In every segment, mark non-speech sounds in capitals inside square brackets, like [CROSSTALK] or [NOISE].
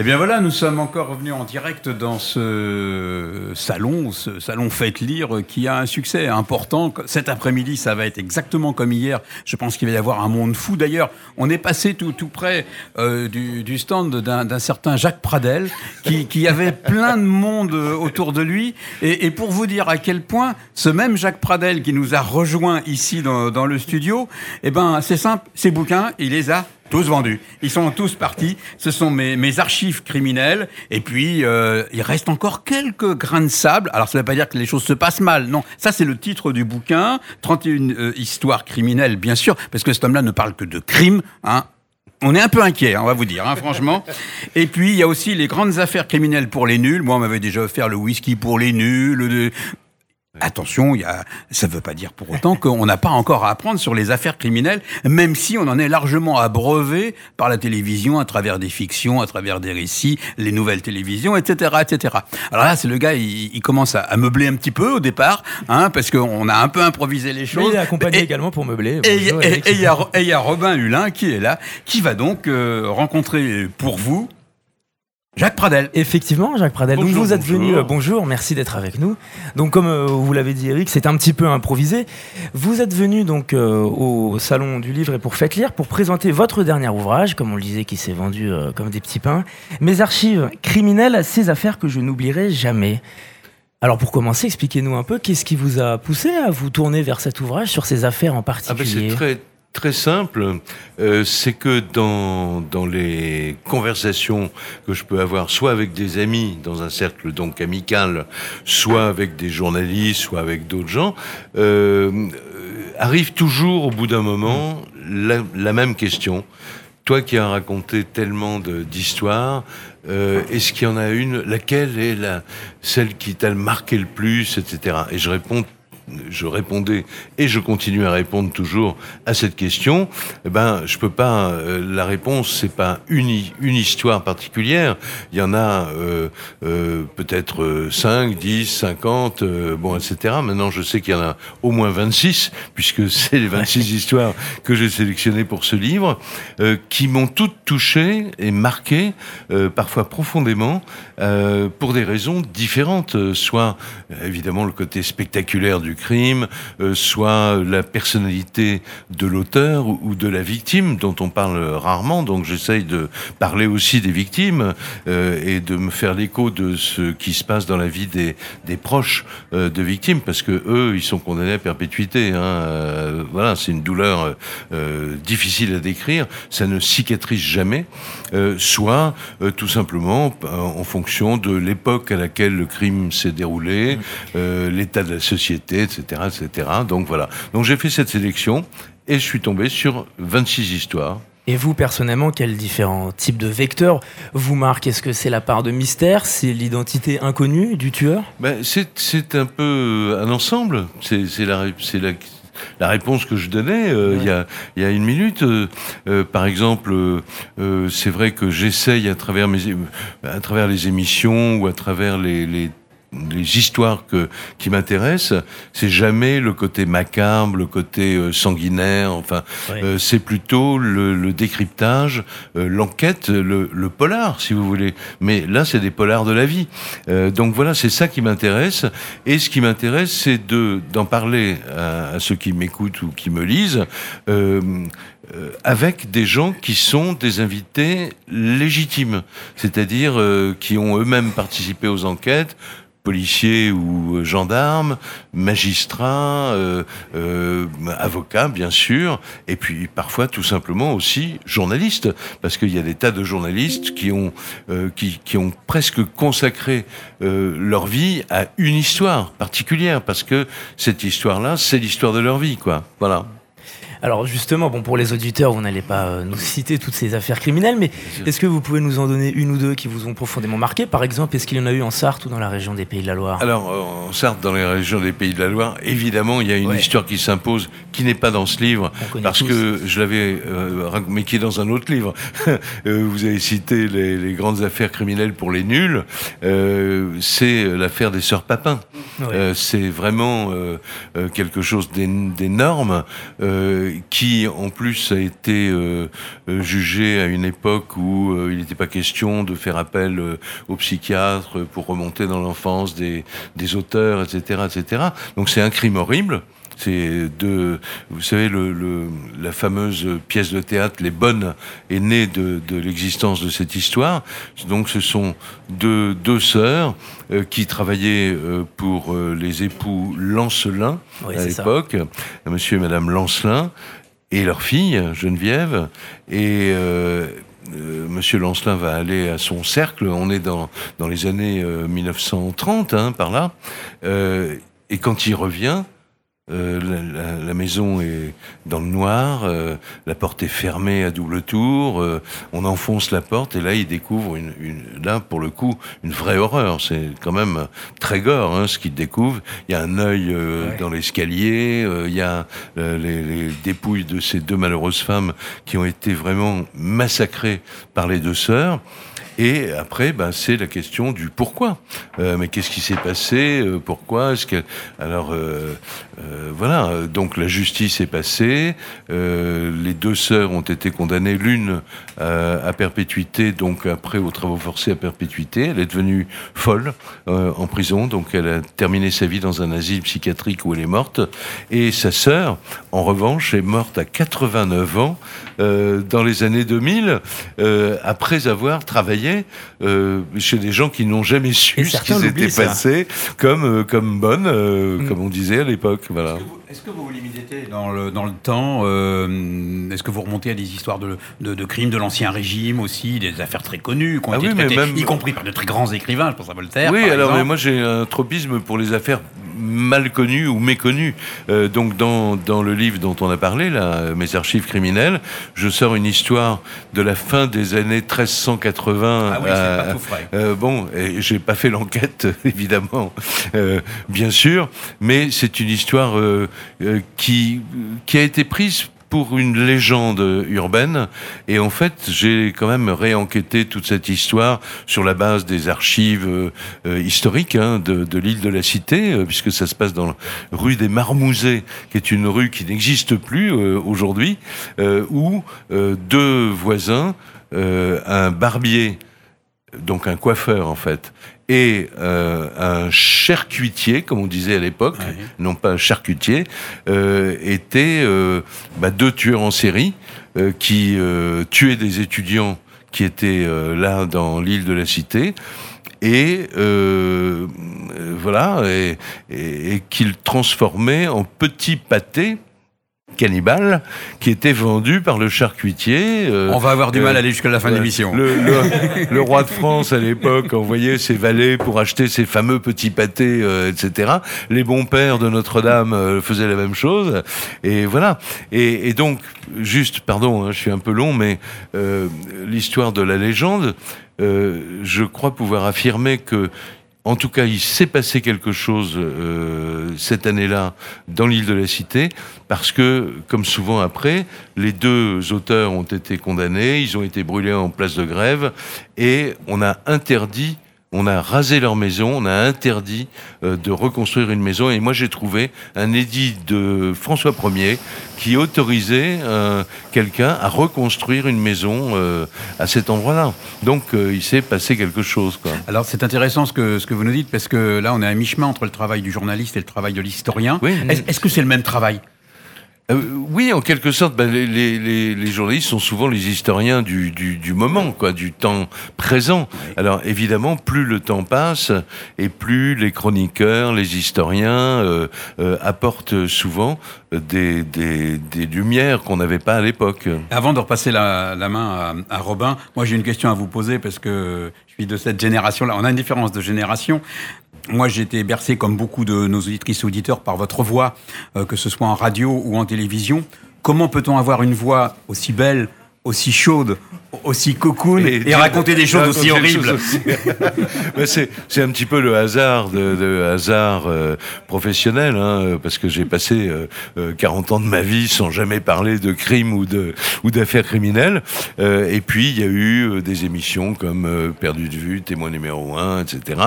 Eh bien voilà, nous sommes encore revenus en direct dans ce salon, ce salon Faites Lire qui a un succès important. Cet après-midi, ça va être exactement comme hier. Je pense qu'il va y avoir un monde fou. D'ailleurs, on est passé tout, tout près euh, du, stand d'un certain Jacques Pradel qui, avait plein de monde autour de lui. Et, et, pour vous dire à quel point ce même Jacques Pradel qui nous a rejoint ici dans, dans le studio, eh ben c'est simple, ses bouquins, il les a tous vendus. Ils sont tous partis. Ce sont mes, archives criminelles. Et puis, euh, il reste encore quelques grains de sable. Alors, ça ne veut pas dire que les choses se passent mal. Non, ça, c'est le titre du bouquin. 31 euh, histoires criminelles, bien sûr, parce que cet homme-là ne parle que de crimes. Hein. On est un peu inquiet, on va vous dire, hein, franchement. Et puis, il y a aussi les grandes affaires criminelles pour les nuls. Moi, on m'avait déjà offert le whisky pour les nuls. Attention, y a, ça ne veut pas dire pour autant [LAUGHS] qu'on n'a pas encore à apprendre sur les affaires criminelles, même si on en est largement abreuvé par la télévision, à travers des fictions, à travers des récits, les nouvelles télévisions, etc., etc. Alors là, c'est le gars, il, il, commence à, meubler un petit peu au départ, hein, parce qu'on a un peu improvisé les choses. Mais il est accompagné et, également pour meubler. Et il y, y, a Robin Hulin qui est là, qui va donc euh, rencontrer pour vous Jacques Pradel. Effectivement, Jacques Pradel. Bonjour, Donc vous êtes bonjour. venu, euh, bonjour, merci d'être avec nous. Donc comme euh, vous l'avez dit Eric, c'est un petit peu improvisé. Vous êtes venu donc euh, au salon du livre et pour Faites lire pour présenter votre dernier ouvrage, comme on le disait, qui s'est vendu euh, comme des petits pains. Mes archives criminelles, ces affaires que je n'oublierai jamais. Alors pour commencer, expliquez-nous un peu qu'est-ce qui vous a poussé à vous tourner vers cet ouvrage sur ces affaires en particulier. Ah ben c'est très très simple, euh, c'est que dans, dans les conversations que je peux avoir, soit avec des amis dans un cercle donc amical, soit avec des journalistes, soit avec d'autres gens, euh, arrive toujours au bout d'un moment la, même question. Toi qui as raconté tellement d'histoires, euh, est-ce qu'il y en a une? Laquelle est la, celle qui t'a marqué le plus, etc. Et je réponds je répondais et je continue à répondre toujours à cette question, eh ben je peux pas. Euh, la réponse c'est pas une une histoire particulière. Il y en a euh, euh, peut-être 5, 10, 50, bon etc. Maintenant je sais qu'il y en a au moins 26 puisque [LAUGHS] c'est les 26 histoires que j'ai sélectionnées pour ce livre qui m'ont toutes touché et marqué parfois profondément pour des raisons différentes. Soit évidemment le côté spectaculaire du crime, euh, soit la personnalité de l'auteur ou, de la victime, dont on parle rarement. Donc j'essaye de parler aussi des victimes euh, et de me faire l'écho de ce qui se passe dans la vie des, des proches euh, de victimes, parce que eux, ils sont condamnés à perpétuité. Hein. Voilà, c'est une douleur difficile à décrire. Ça ne cicatrise jamais. soit tout simplement en fonction de l'époque à laquelle le crime s'est déroulé, l'état de la société, etc., etc. Donc voilà. Donc j'ai fait cette sélection et je suis tombé sur 26 histoires. Et vous, personnellement, quels différents types de vecteurs vous marquent Est-ce que c'est la part de mystère? C'est l'identité inconnue du tueur? Ben, C'est un peu un ensemble. C'est la, la, la réponse que je donnais euh, il, ouais. y a, y a une minute. Euh, euh, par exemple, euh, c'est vrai que j'essaye à travers mes, à travers les émissions ou à travers les, les les histoires que, qui m'intéressent, c'est jamais le côté macabre, le côté euh, sanguinaire. Enfin, oui. euh, c'est plutôt le, le décryptage, euh, l'enquête, le, le, polar, si vous voulez. Mais là, c'est des polars de la vie. Euh, donc voilà, c'est ça qui m'intéresse. Et ce qui m'intéresse, c'est de d'en parler à, à, ceux qui m'écoutent ou qui me lisent. Euh, euh, avec des gens qui sont des invités légitimes, c'est-à-dire euh, qui ont eux-mêmes participé aux enquêtes, policiers ou gendarmes, magistrats, euh, euh, avocats bien sûr, et puis parfois tout simplement aussi journalistes, parce qu'il y a des tas de journalistes qui ont euh, qui, qui, ont presque consacré euh, leur vie à une histoire particulière, parce que cette histoire-là, c'est l'histoire de leur vie, quoi. Voilà. Alors justement, bon, pour les auditeurs, vous n'allez pas euh, nous citer toutes ces affaires criminelles, mais est-ce que vous pouvez nous en donner une ou deux qui vous ont profondément marqué? Par exemple, est-ce qu'il y en a eu en Sarthe ou dans la région des Pays de la Loire? Alors, en Sarthe, dans les régions des Pays de la Loire, évidemment, il y a une ouais. histoire qui s'impose, qui n'est pas dans ce livre, parce tous. que je l'avais, euh, mais qui est dans un autre livre. [LAUGHS] Euh, vous avez cité les, les, grandes affaires criminelles pour les nuls. Euh, c'est l'affaire des sœurs Papin. Ouais. c'est vraiment quelque chose d'énorme qui en plus a été jugé à une époque où il n'était pas question de faire appel aux psychiatres pour remonter dans l'enfance des, des auteurs, etc., etc. Donc c'est un crime horrible. C'est de, vous savez, le, la fameuse pièce de théâtre Les Bonnes est née de, de l'existence de cette histoire. Donc, ce sont deux, deux sœurs euh, qui travaillaient euh, pour euh, les époux Lancelin à l'époque, Monsieur et Madame Lancelin, et leur fille Geneviève, et Monsieur Lancelin va aller à son cercle. On est dans, dans les années 1930, hein, par là. et quand il revient, euh, la, la, maison est dans le noir, euh, la porte est fermée à double tour, euh, on enfonce la porte et là il découvre une, une là pour le coup une vraie horreur. C'est quand même très gore hein, ce qu'il découvre. Il y a un œil dans l'escalier, il y a les, les, dépouilles de ces deux malheureuses femmes qui ont été vraiment massacrées par les deux sœurs. Et après, ben, c'est la question du pourquoi. Euh, mais qu'est-ce qui s'est passé euh, Pourquoi alors euh voilà. Donc la justice est passée. les deux sœurs ont été condamnées, l'une à perpétuité, donc après aux travaux forcés à perpétuité. Elle est devenue folle en prison, donc elle a terminé sa vie dans un asile psychiatrique où elle est morte. Et sa sœur, en revanche, est morte à 89 ans dans les années 2000, après avoir travaillé euh, chez des gens qui n'ont jamais su ce qui s'était passé, comme, euh, comme bonne, euh, mm. comme on disait à l'époque. Voilà. Est-ce que vous vous limitez dans le, dans le temps Est-ce que vous remontez à des histoires de, de, crimes de l'Ancien Régime aussi, des affaires très connues, qui ont ah été traitées, y compris par de très grands écrivains, je pense à Voltaire. Oui, alors mais moi j'ai un tropisme pour les affaires mal connu ou méconnu. Euh, donc dans, dans le livre dont on a parlé, là, Mes archives criminelles, je sors une histoire de la fin des années 1380. Ah oui, euh, pas tout frais. Euh, bon, j'ai pas fait l'enquête, [LAUGHS] évidemment, euh, bien sûr, mais c'est une histoire euh, qui, qui a été prise pour une légende urbaine. Et en fait, j'ai quand même réenquêté toute cette histoire sur la base des archives euh, historiques hein, de, l'île de la Cité, euh, puisque ça se passe dans la rue des Marmousets, qui est une rue qui n'existe plus euh, aujourd'hui, où deux voisins, un barbier, donc un coiffeur en fait, et euh, un charcutier, comme on disait à l'époque, non pas un charcutier, euh, étaient euh, bah, deux tueurs en série euh, qui euh, tuaient des étudiants qui étaient euh, là dans l'île de la Cité et voilà et, et, et qu'ils transformaient en petits pâtés cannibale qui était vendu par le charcutier. Euh, On va avoir du mal à aller jusqu'à la fin de l'émission. Le, [LAUGHS] le, roi de France à l'époque envoyait ses valets pour acheter ces fameux petits pâtés, euh, etc. Les bons pères de Notre-Dame euh, faisaient la même chose. Et voilà. Et, et donc, juste, pardon, hein, je suis un peu long, mais l'histoire de la légende, je crois pouvoir affirmer que en tout cas, il s'est passé quelque chose euh, cette année-là dans l'île de la Cité, parce que, comme souvent après, les deux auteurs ont été condamnés, ils ont été brûlés en place de grève, et on a interdit on a rasé leur maison, on a interdit euh, de reconstruire une maison. Et moi, j'ai trouvé un édit de François Ier qui autorisait euh, quelqu'un à reconstruire une maison euh, à cet endroit-là. Donc, il s'est passé quelque chose. Quoi. Alors, c'est intéressant ce que, ce que vous nous dites, parce que là, on est à mi-chemin entre le travail du journaliste et le travail de l'historien. Oui. Est-ce que c'est le même travail? Euh, oui, en quelque sorte, ben, les, les, les, journalistes sont souvent les historiens du, du, du moment, quoi, du temps présent. Alors évidemment, plus le temps passe et plus les chroniqueurs, les historiens euh, euh, apportent souvent des, des, des lumières qu'on n'avait pas à l'époque. Avant de repasser la, la main à, à Robin, moi j'ai une question à vous poser parce que de cette génération-là. On a une différence de génération. Moi, j'ai été bercé, comme beaucoup de nos auditrices et auditeurs, par votre voix, euh, que ce soit en radio ou en télévision. Comment peut-on avoir une voix aussi belle, aussi chaude, aussi cocoon et, et raconter des choses aussi horribles. [LAUGHS] c'est, c'est un petit peu le hasard de, de hasard euh, professionnel, hein, parce que j'ai passé euh, 40 euh, ans de ma vie sans jamais parler de crime ou de ou d'affaires criminelles. Euh, et puis il y a eu des émissions comme Perdu de vue, Témoin numéro 1, etc.,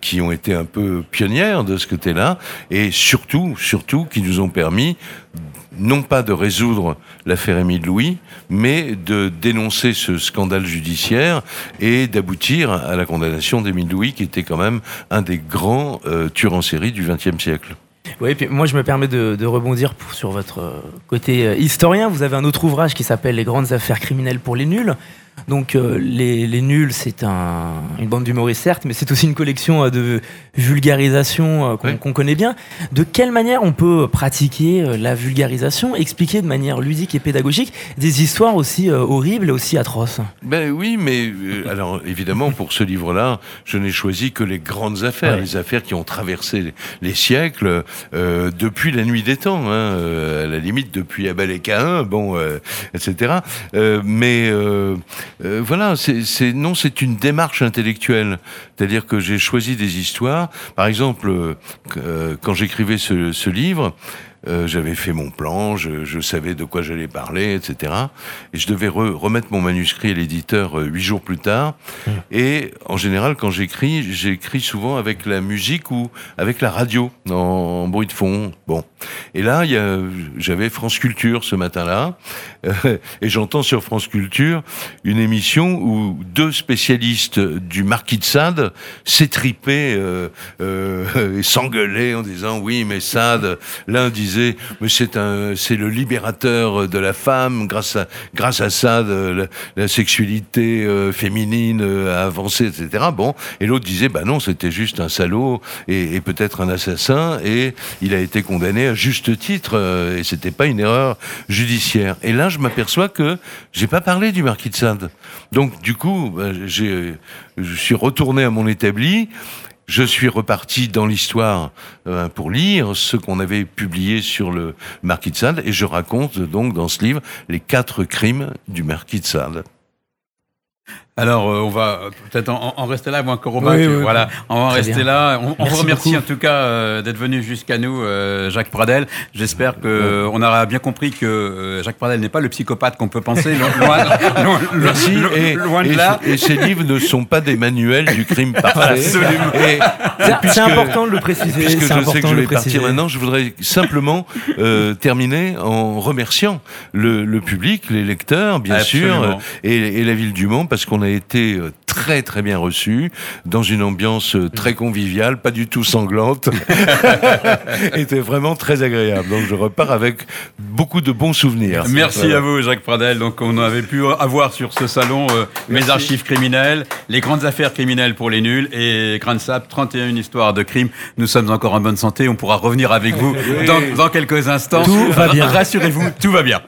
qui ont été un peu pionnières de ce côté-là, et surtout, surtout, qui nous ont permis non pas de résoudre l'affaire Émile Louis, mais de dénoncer ce scandale judiciaire et d'aboutir à la condamnation d'Émile Louis, qui était quand même un des grands euh, tueurs en série du XXe siècle. Oui, puis moi je me permets de, rebondir sur votre côté historien. Vous avez un autre ouvrage qui s'appelle Les grandes affaires criminelles pour les nuls. Donc euh, les, nuls, c'est une bande d'humoristes certes, mais c'est aussi une collection euh, de vulgarisation euh, qu'on connaît bien. De quelle manière on peut pratiquer la vulgarisation, expliquer de manière ludique et pédagogique des histoires aussi horribles et aussi atroces? Ben oui, mais alors évidemment pour ce livre-là, je n'ai choisi que les grandes affaires, les affaires qui ont traversé les, siècles depuis la nuit des temps, hein, à la limite depuis Abel et Caïn, bon, etc. mais euh, voilà, c'est non, c'est une démarche intellectuelle. C'est-à-dire que j'ai choisi des histoires. Par exemple, euh, quand j'écrivais ce, ce livre, euh, j'avais fait mon plan, je, je savais de quoi j'allais parler, etc. Et je devais remettre mon manuscrit à l'éditeur euh, huit jours plus tard. Mmh. Et en général, quand j'écris, j'écris souvent avec la musique ou avec la radio en, bruit de fond. Bon. Et là, j'avais France Culture ce matin-là, euh, et j'entends sur France Culture une émission où deux spécialistes du Marquis de Sade s'étripaient [LAUGHS] et s'engueulaient en disant oui, mais Sade, l'un disait mais c'est le libérateur de la femme. Grâce à, ça, la, sexualité euh, féminine euh, a avancé, etc. Bon, et l'autre disait, bah non, c'était juste un salaud et, peut-être un assassin, et il a été condamné à juste titre, euh, et c'était pas une erreur judiciaire. Et là, je m'aperçois que j'ai pas parlé du marquis de Sade. Donc, du coup, bah, je suis retourné à mon établi je suis reparti dans l'histoire euh, pour lire ce qu'on avait publié sur le Marquis de Sade et je raconte donc dans ce livre les quatre crimes du Marquis de Sade. Alors, euh, on va peut-être en, rester là, moi, Robin. voilà, on va en rester là. On, vous remercie en tout cas euh, d'être venu jusqu'à nous, euh, Jacques Pradel. J'espère que on aura bien compris que Jacques Pradel n'est pas le psychopathe qu'on peut penser. Loin, [LAUGHS] [LAUGHS] Merci. et, loin de là. Et ces livres ne sont pas des manuels du crime [LAUGHS] parfait. Absolument. C'est important de le préciser. Puisque je sais que je vais partir maintenant, je voudrais simplement terminer en remerciant le, public, les lecteurs, bien sûr, et, et la ville du Mans, parce qu'on a été euh, très très bien reçu dans une ambiance euh, très conviviale, pas du tout sanglante. [LAUGHS] [LAUGHS] était vraiment très agréable. Donc je repars avec beaucoup de bons souvenirs. Merci à vous Jacques Pradel. Donc on avait pu avoir sur ce salon euh, mes archives criminelles, les grandes affaires criminelles pour les nuls et Grand Sap 31 histoires de crimes. Nous sommes encore en bonne santé. On pourra revenir avec vous [LAUGHS] dans, dans quelques instants. Tout va bien. Rassurez-vous, tout va bien.